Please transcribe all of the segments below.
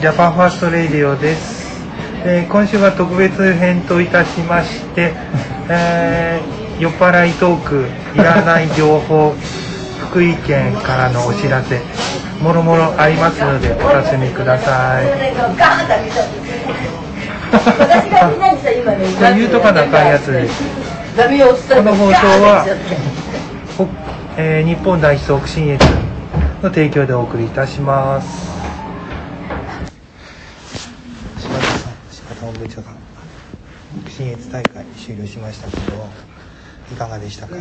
はい、ジャパンファーストレイディオです。えー今週は特別編といたしまして、えー酔っ払いトーク、いらない情報、福井県からのお知らせ、もろもろありますのでお楽しみください。私がみんなにさ今ねじゃあ言うとかなあかんやつこの放送はほえー日本第一促進越の提供でお送りいたします。柴田さん、柴田本部長が促進越大会終了しましたけど、いかがでしたか？ち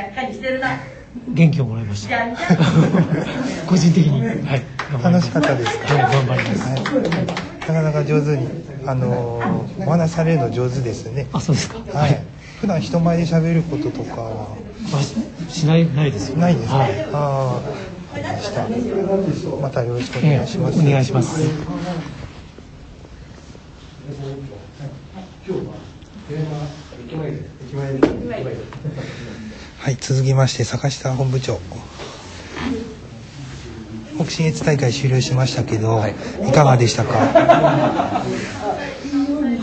ゃっかりしてるな元気をもらいました。個人的に。はい。楽しかったですか？はい、頑張ります。はい。なかなか上手に、あのーお話しされるの上手ですね。あ、そうですか。はい。普段人前で喋ることとかは？あ、しない、ないですよ。ないですか？はい。ああ、ました。またよろしくおえ願いします。えお願いします。はい、続きまして坂下本部長。北信越大会終了しましたけど、い、かがでしたか？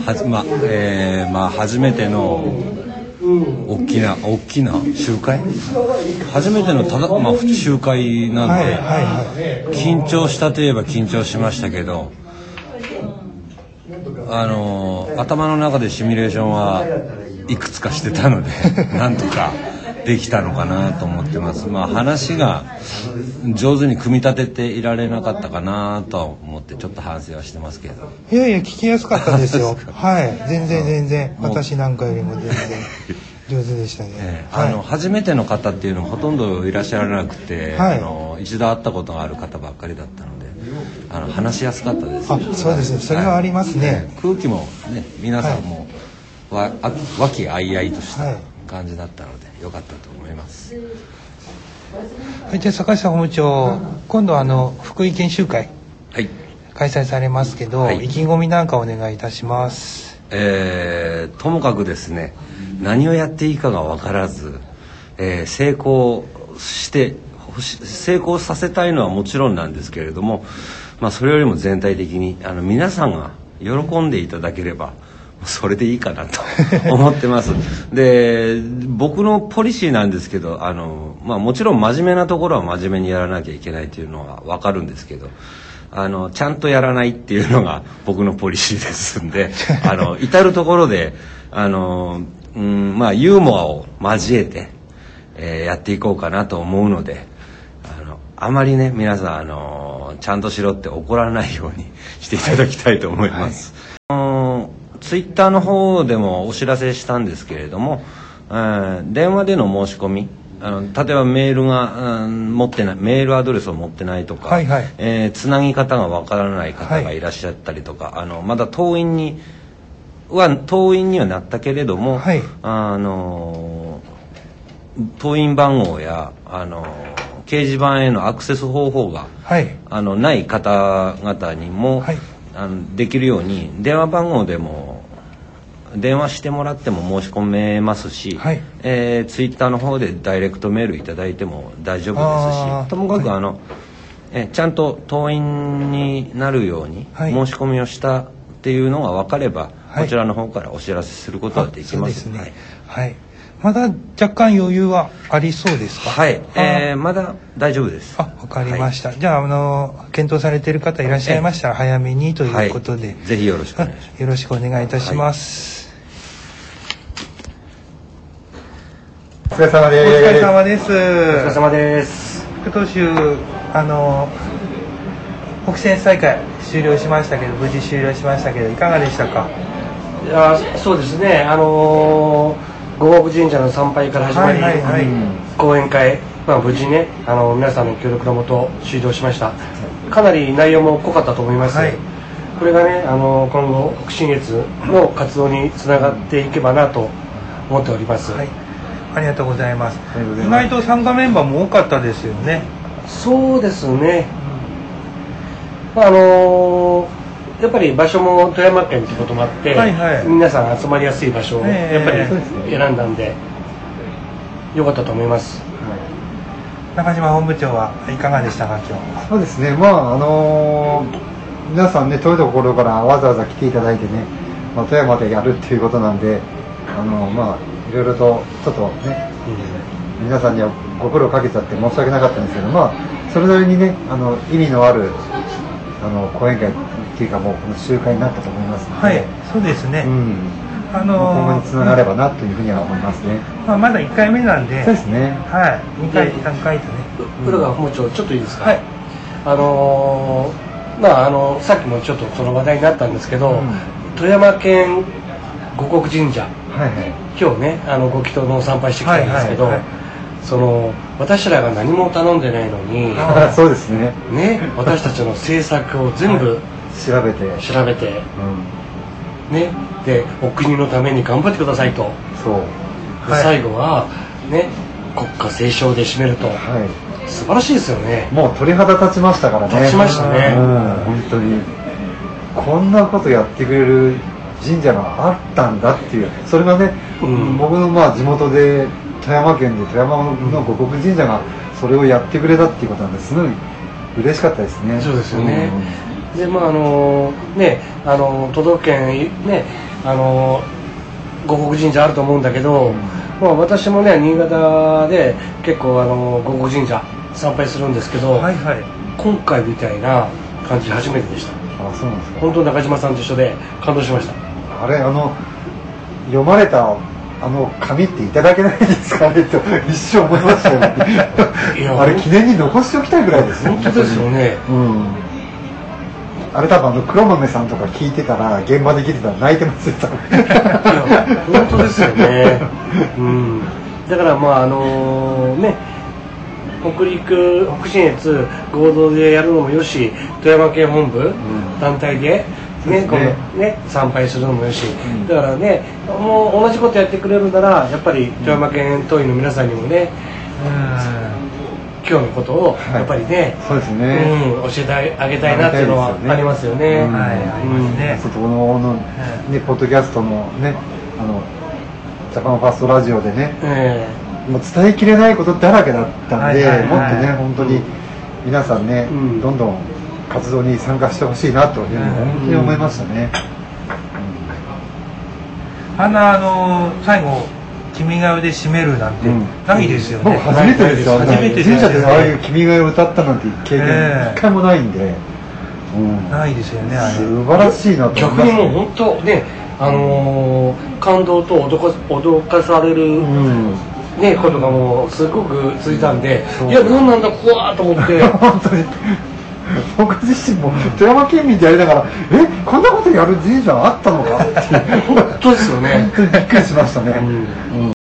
はじまえーまあ初めての大きな大きな集会？初めてのただまあ集会なんで、はいはいはい。緊張したといえば緊張しましたけどあの頭の中でシミュレーションはいくつかしてたので なんとかできたのかなと思ってます。まあ話が上手に組み立てていられなかったかなとは思ってちょっと反省はしてますけど。いやいや、聞きやすかったですよ。はい、全然全然、私なんかよりも全然上手でしたね。ええ。はい。あの初めての方っていうのもほとんどいらっしゃらなくて、はい。あの一度会ったことがある方ばっかりだったのであの話しやすかったです。あそうですね。それはありますね。空気もね皆さんも、わあ和気あいあいとしたはい感じだったので良かったと思います、はい、じゃあ坂下本部長、今度あの福井研修会はい。開催されますけど、はい。意気込みなんかお願いいたします。えーともかくですね何をやっていいかが分からず、えー成功してほし成功させたいのはもちろんなんですけれども、まあ、それよりも全体的にあの皆さんが喜んでいただければそれでいいかなと 思ってますで僕のポリシーなんですけどあの、まあ、もちろん真面目なところは真面目にやらなきゃいけないというのは分かるんですけどあのちゃんとやらないっていうのが 僕のポリシーですんであの至る所であの、うんまあ、ユーモアを交えて、えーやっていこうかなと思うのであのあまりね皆さんあのちゃんとしろって怒らないように していただきたいと思います。あのツイッターの方でもお知らせしたんですけれども、えー電話での申し込みあの例えばメールが、うん持ってないメールアドレスを持ってないとか、はいはい。えーつなぎ方がわからない方がいらっしゃったりとか、あのまだ登院には登院にはなったけれども、はい。あの登院番号やあの掲示板へのアクセス方法がはい。あのない方々にも、はい。あのできるように電話番号でも電話してもらっても申し込めますし、はい。えーツイッターの方でダイレクトメールいただいても大丈夫ですしともかくあの、えちゃんと登院になるようにはい。申し込みをしたっていうのが分かれば、はい。こちらの方からお知らせすることはできます。はい。はい。まだ若干余裕はありそうですか？はい、えーあまだ大丈夫です。あ、わかりました。じゃあ、あの、検討されている方いらっしゃいましたら、早めにということで、はいぜひよろしくお願いします。よろしくお願いいたします。お疲れ様おです。疲れ様です。お疲れ様です。副投手、あの、北選大会終了しましたけど、無事終了しましたけど、いかがでしたか？いやそうですね。あのー、五国神社の参拝から始まり、はいはいはい講演会、まあ無事ね、あの皆さんの協力のもと終了しました。かなり内容も濃かったと思います。はいこれがね、あの今後北信越の活動につながっていけばなと思っております。はい。ありがとうございます。りがとうございます意外と参加メンバーも多かったですよね。そうですね。まああのーやっぱり場所も富山県ということもあって、はいはい。皆さん集まりやすい場所をええ。やっぱり選んだんで、良かったと思います。中島本部長はいかがでしたか今日そうですね、まああのー皆さんね、遠いところからわざわざ来ていただいてね、まあ、富山でやるっていうことなんで、あのーまあ、いろいろとちょっとね、皆さんにはご苦労かけちゃって申し訳なかったんですけど、まあ、それなりにね、あの意味のあるあの講演会っていうか、もうこの集会になったと思いますので、はいそうですね、うん、あ今後のにつながればなというふうには思いますね。まあ、まだ1回目なんでそうですね。はい2回3回とね。浦川本町ちょっといいですか、はい。あのーまああのさっきもちょっとその話題になったんですけど、うん。富山県五国神社。はいはい。今日ねあのご祈祷の参拝してきたんですけど、はいはいはい。その私らが何も頼んでないのにあ そうですね。ね私たちの政策を全部調べて。調べてうん。ねでお国のために頑張ってくださいと、そう。ではい最後はね国歌斉唱で締めるとはい。素晴らしいですよねもう鳥肌立ちましたからね。立ちましたねうん、本当に。こんなことやってくれる神社があったんだっていう、それがね、うん僕のまあ地元で富山県で富山の五国神社がそれをやってくれたっていうことなんですごい嬉しかったですね。そうですよねでまああのねあの都道府県ねあの五国神社あると思うんだけど、まあ、私もね新潟で結構あの五国神社参拝するんですけど、はいはい。今回みたいな感じ初めてでした。あ、そうなんですか。本当中島さんと一緒で感動しました。あれ、あの、読まれたあの紙っていただけないですかね？と一生思いましたよね。いやあれ記念に残しておきたいぐらいです本当ですよね。うんあれ多分あの黒豆さんとか聞いてたら現場で聞いてたら泣いてますよ本当ですよね、うん、だからまああのね北陸北信越合同でやるのもよし富山県本部、団体でねこのね参拝するのもよし、ん。だからねもう同じことやってくれるならやっぱり富山県党員の皆さんにもね今日のことをやっぱりね、はいそうですね、うん、教えてあげたいなっていうのはありますよね。うんはいありますねちょっとこのの、ね、ポッドキャストのねあのジャパンファーストラジオでねえーもう伝えきれないことだらけだったんで、はいはいはいもっとね本当に皆さんね、うんどんどん活動に参加してほしいなというふうに本当に思いましたね、うんあんなあの最後「君が代」で締めるなんてうん。ないですよ僕ね、初めてですよ、初めてです神社でああいう「君が代」を歌ったなんて経験ええ。一回もないんで、うん。ないですよねあれ。素晴らしいなと思い逆にます。もう本当ね、あのー感動と脅か脅かされる、うん。ね、ことがもうすごく続いたんで、そう。いや何なんだ怖ーと思って。本当に。僕自身も富山県民でやりながらえこんなことやる神社あったの本当ですよね。びっくりしましたね、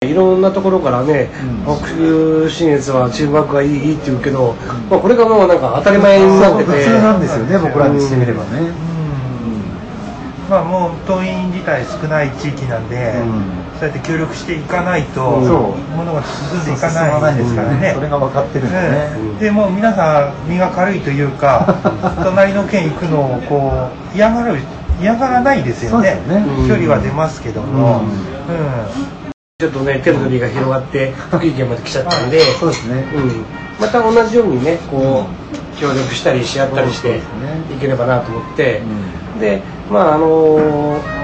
いろんなところからね、うん。北信越はチームワークがいいいいって言うけど、まあ、これがもうなんか当たり前になってて。普通なんですよね僕らにしてみればね、まあもう党員自体少ない地域なんで、うん。そうやって協力していかないと、そう。ものが進んでいかないですからね。それが分かってるんでね、ええでもう皆さん身が軽いというか 隣の県行くのをこう嫌がる嫌がらないですよね。ね。距離は出ますけども、うん。うん。ちょっとねテレビが広がって福井県まで来ちゃったんで、そうですね、うん、また同じようにねこう協力したりし合ったりしていければなと思って、うでまああのー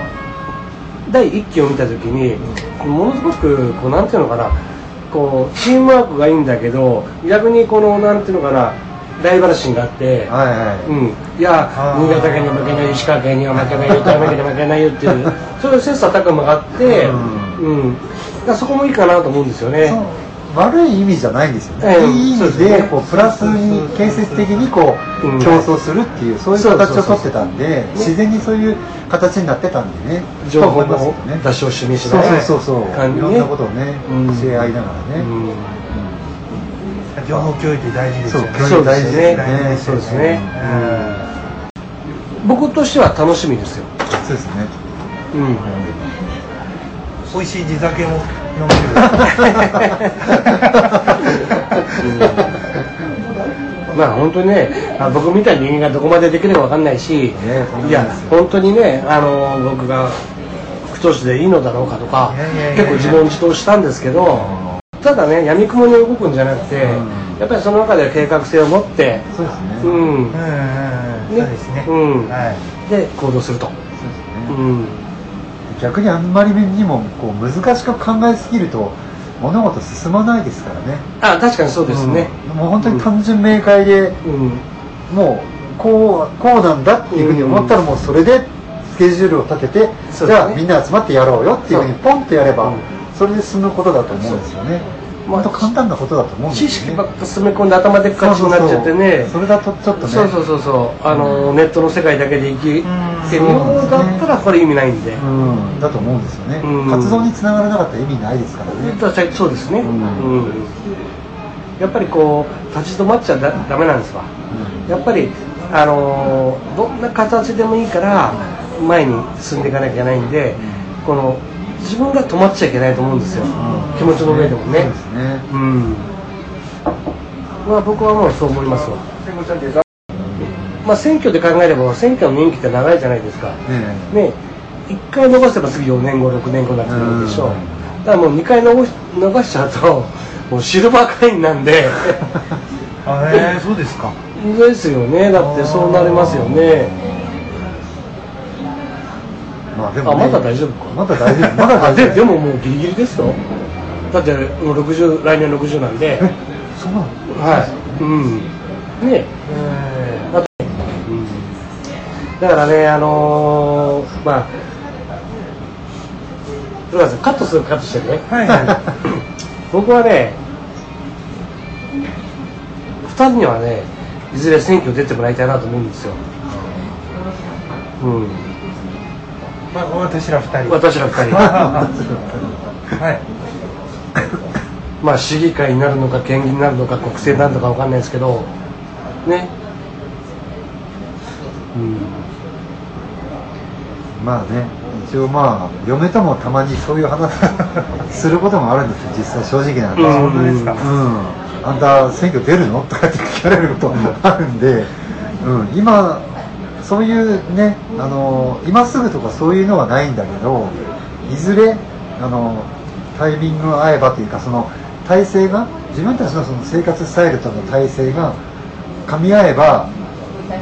第1期を見た時にものすごくこうなんていうのかなこうチームワークがいいんだけど逆にこのなんていうのかなライバル心があって、はいはい、うん、いや新潟県に負けない石川県には負けないよ富山県に負けないよっていう そういう切磋琢磨があって、ううん。だそこもいいかなと思うんですよね。そう。悪い意味じゃないんですよね、ええ。いい意味そうですね。でこうプラスに建設的にこう、うん競争するっていうそういう形をとってたんで自然にそういう形になってたんでね。情報のね。出し惜しみしそうないそうそうそう感じね。いろんなことをね、うん。教え合いながらね、うん情報共有って大事ですよね。そう大事ね。大事ですよそうですね。僕としては楽しみですよ、そうですね、うん、美味しい地酒も飲める。まあ本当にねあ僕みたいな人間がどこまでできるかわかんないし、いや本当にねあの僕が太しでいいのだろうかとか結構自問自答したんですけどただね闇雲に動くんじゃなくて、うん。やっぱりその中で計画性を持ってそうですね、うん。うんうんうん。そうですね、うん。はい。で行動すると、そうですね。うん、逆にあんまりにもこう難しく考えすぎると物事進まないですからね。あ確かにそうですね、うん。もう本当に単純明快で、うん。もうこうこうなんだっていうふうに思ったらもうそれでスケジュールを立てて、そうですね。じゃあみんな集まってやろうよっていうふうにポンとやれば、うんそれで進むことだと思うんですよね。まあ簡単なことだと思うんですよね。知識ばっか詰め込んで頭でっかちになっちゃってね。それだとちょっとね。そうそうそうそう。あの、ネットの世界だけで生きてる。ようだったらこれ意味ないんで、うん、だと思うんですよね、うん。活動につながらなかったら意味ないですからね、そうですね、うん。うん。やっぱりこう立ち止まっちゃだダメなんですわ。やっぱりあのーどんな形でもいいから前に進んでいかなきゃいけないんでこの自分が止まっちゃいけないと思うんですよ、気持ちの上でもね。そうね。うん。まあ僕はもうそう思いますわ。まあ選挙で考えれば選挙の任期って長いじゃないですか。ねね。1回逃せば次4年後6年後になってくるでしょう。うん。だからもう2回逃し逃しちゃうともうシルバー会員なんで。あえー、そうですか。ですよね。だってそうなりますよねまあでも、ね、あまだ大丈夫か。まだ大丈夫。まだあ大丈夫。ででももうギリギリですよ。だってもう60来年60なんで。えそうなの？はい。うん。ね。えだってうん。だからねあのー、まあ古川さんカットするカットしてね。ー、はいはい。僕はね2人にはねいずれ選挙出てもらいたいなと思うんですよ、うん、まあ、私ら二人。私ら2人。はい。まあ市議会になるのか県議になるのか国政になるのか分かんないですけどね。うん。まあね一応まあ嫁ともたまにそういう話 することもあるんですよ実際正直なん。で、うんうん、あんた選挙出るの？とかって聞かれることあるんで、うん、今そういうねあの今すぐとかそういうのはないんだけどいずれあのタイミングが合えばというかその体制が自分たちのその生活スタイルとの体制が噛み合えば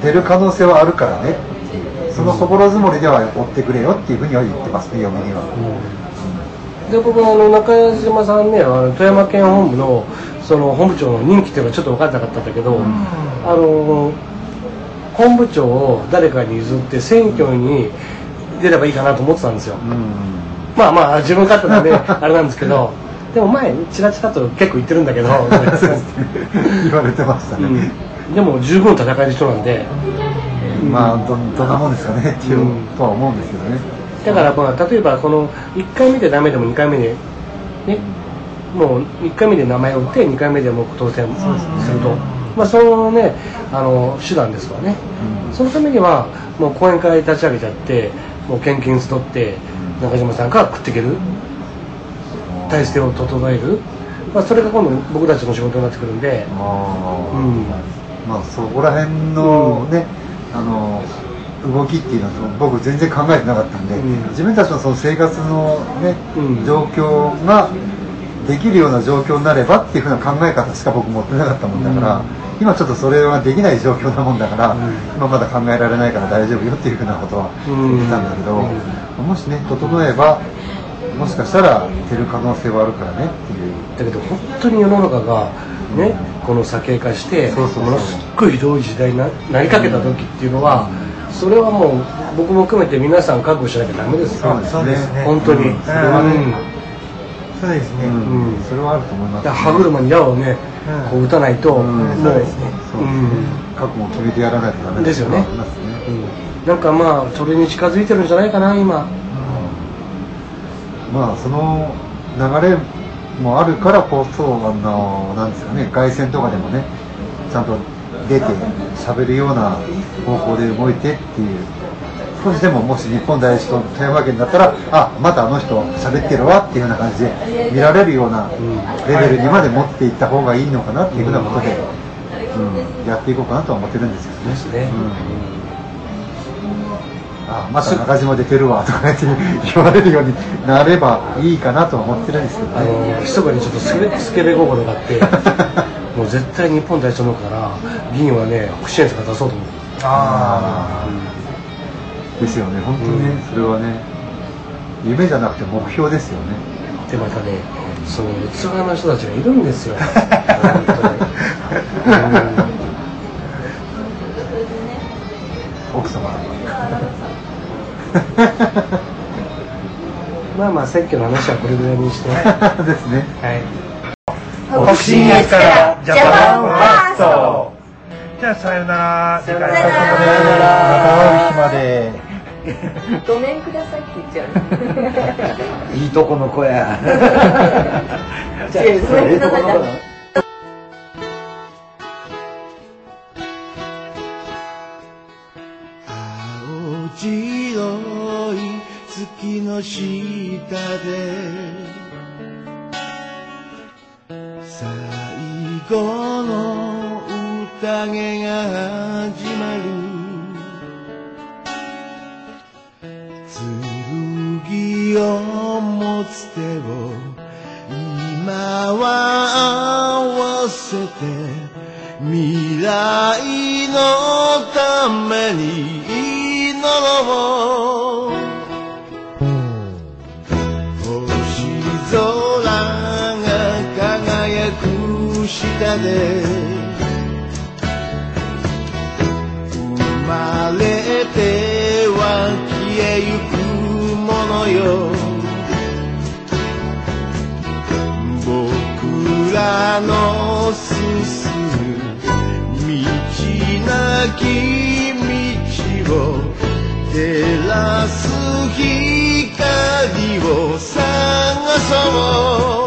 出る可能性はあるからねその心積もりでは追ってくれよっていうふうには言ってますね嫁には。で僕はあの中島さんねあの富山県本部のその本部長の任期っていうのがちょっと分からなかったんだけど、あの本部長を誰かに譲って選挙に出ればいいかなと思ってたんですよ、うんまあまあ自分勝手なんで あれなんですけど。でも前チラチラと結構言ってるんだけど。言われてましたね、うん、でも十分戦える人なんで。まあどどんなもんですかね。っていう、うん。とは思うんですけどね。だからまあ例えばこの1回目でダメでも2回目でね。もう1回目で名前を打って2回目でもう当選すると、まあそのねあの手段ですわね、うん。そのためにはもう講演会立ち上げちゃってもう献金取って中島さんから食っていける。体制を整える、まあ、それが今度僕たちの仕事になってくるんで、あーうん。まあそこら辺のね、あの動きっていうのは僕全然考えてなかったんで、うん。自分たちのその生活のね、うん。状況ができるような状況になればっていうふうな考え方しか僕持ってなかったもんだから、うん今ちょっとそれはできない状況なもんだから、うん。今まだ考えられないから大丈夫よっていうふうなことはうん。言ってたんだけど、うもしね整えばもしかしたら出る可能性はあるからねっていう。だけど本当に世の中がね、この酒化してものすっごいひどい時代にななりかけた時っていうのは、それはもう僕も含めて皆さん覚悟しなきゃダメですよ。そうですね。本当に、うん。それはねそうですね、うん。うん。それはあると思います、で歯車に矢をね、うんこう打たないと、うん。もう。そうですね。そうですね覚悟を決めてやらないとダメですよね。ねうん。なんかまあそれに近づいてるんじゃないかな今。まあその流れもあるからこそあのなんですかね凱旋とかでもねちゃんと出て喋るような方向で動いてっていう少しでももし日本第一と富山県だったらあまたあの人喋ってるわっていうような感じで見られるようなレベルにまで持っていった方がいいのかなっていうふうなことで、うん、やっていこうかなとは思ってるんですけどね。うん。あまた中島出てるわとか言われるようになればいいかなとは思ってるんですけどあね。の密かにちょっとスケベスケベ心があって もう絶対日本代表のから銀はね北信越が出そうと思う。あですよね本当にね、それはね夢じゃなくて目標ですよね。でまたねその器の人たちがいるんですよ。本当に。奥様。まあまあ選挙の話はこれぐらいにして。ですね。はい。北信越からジャパンファースト。じゃあさよなら。さよならまでごめんくださいって言っちゃう。いいとこの子や じゃあごめんください。を持つ手を今は合わせて未来のために祈ろう。星空が輝く下で生まれては消えゆくよ。僕らの進む道なき道を照らす光を探そう。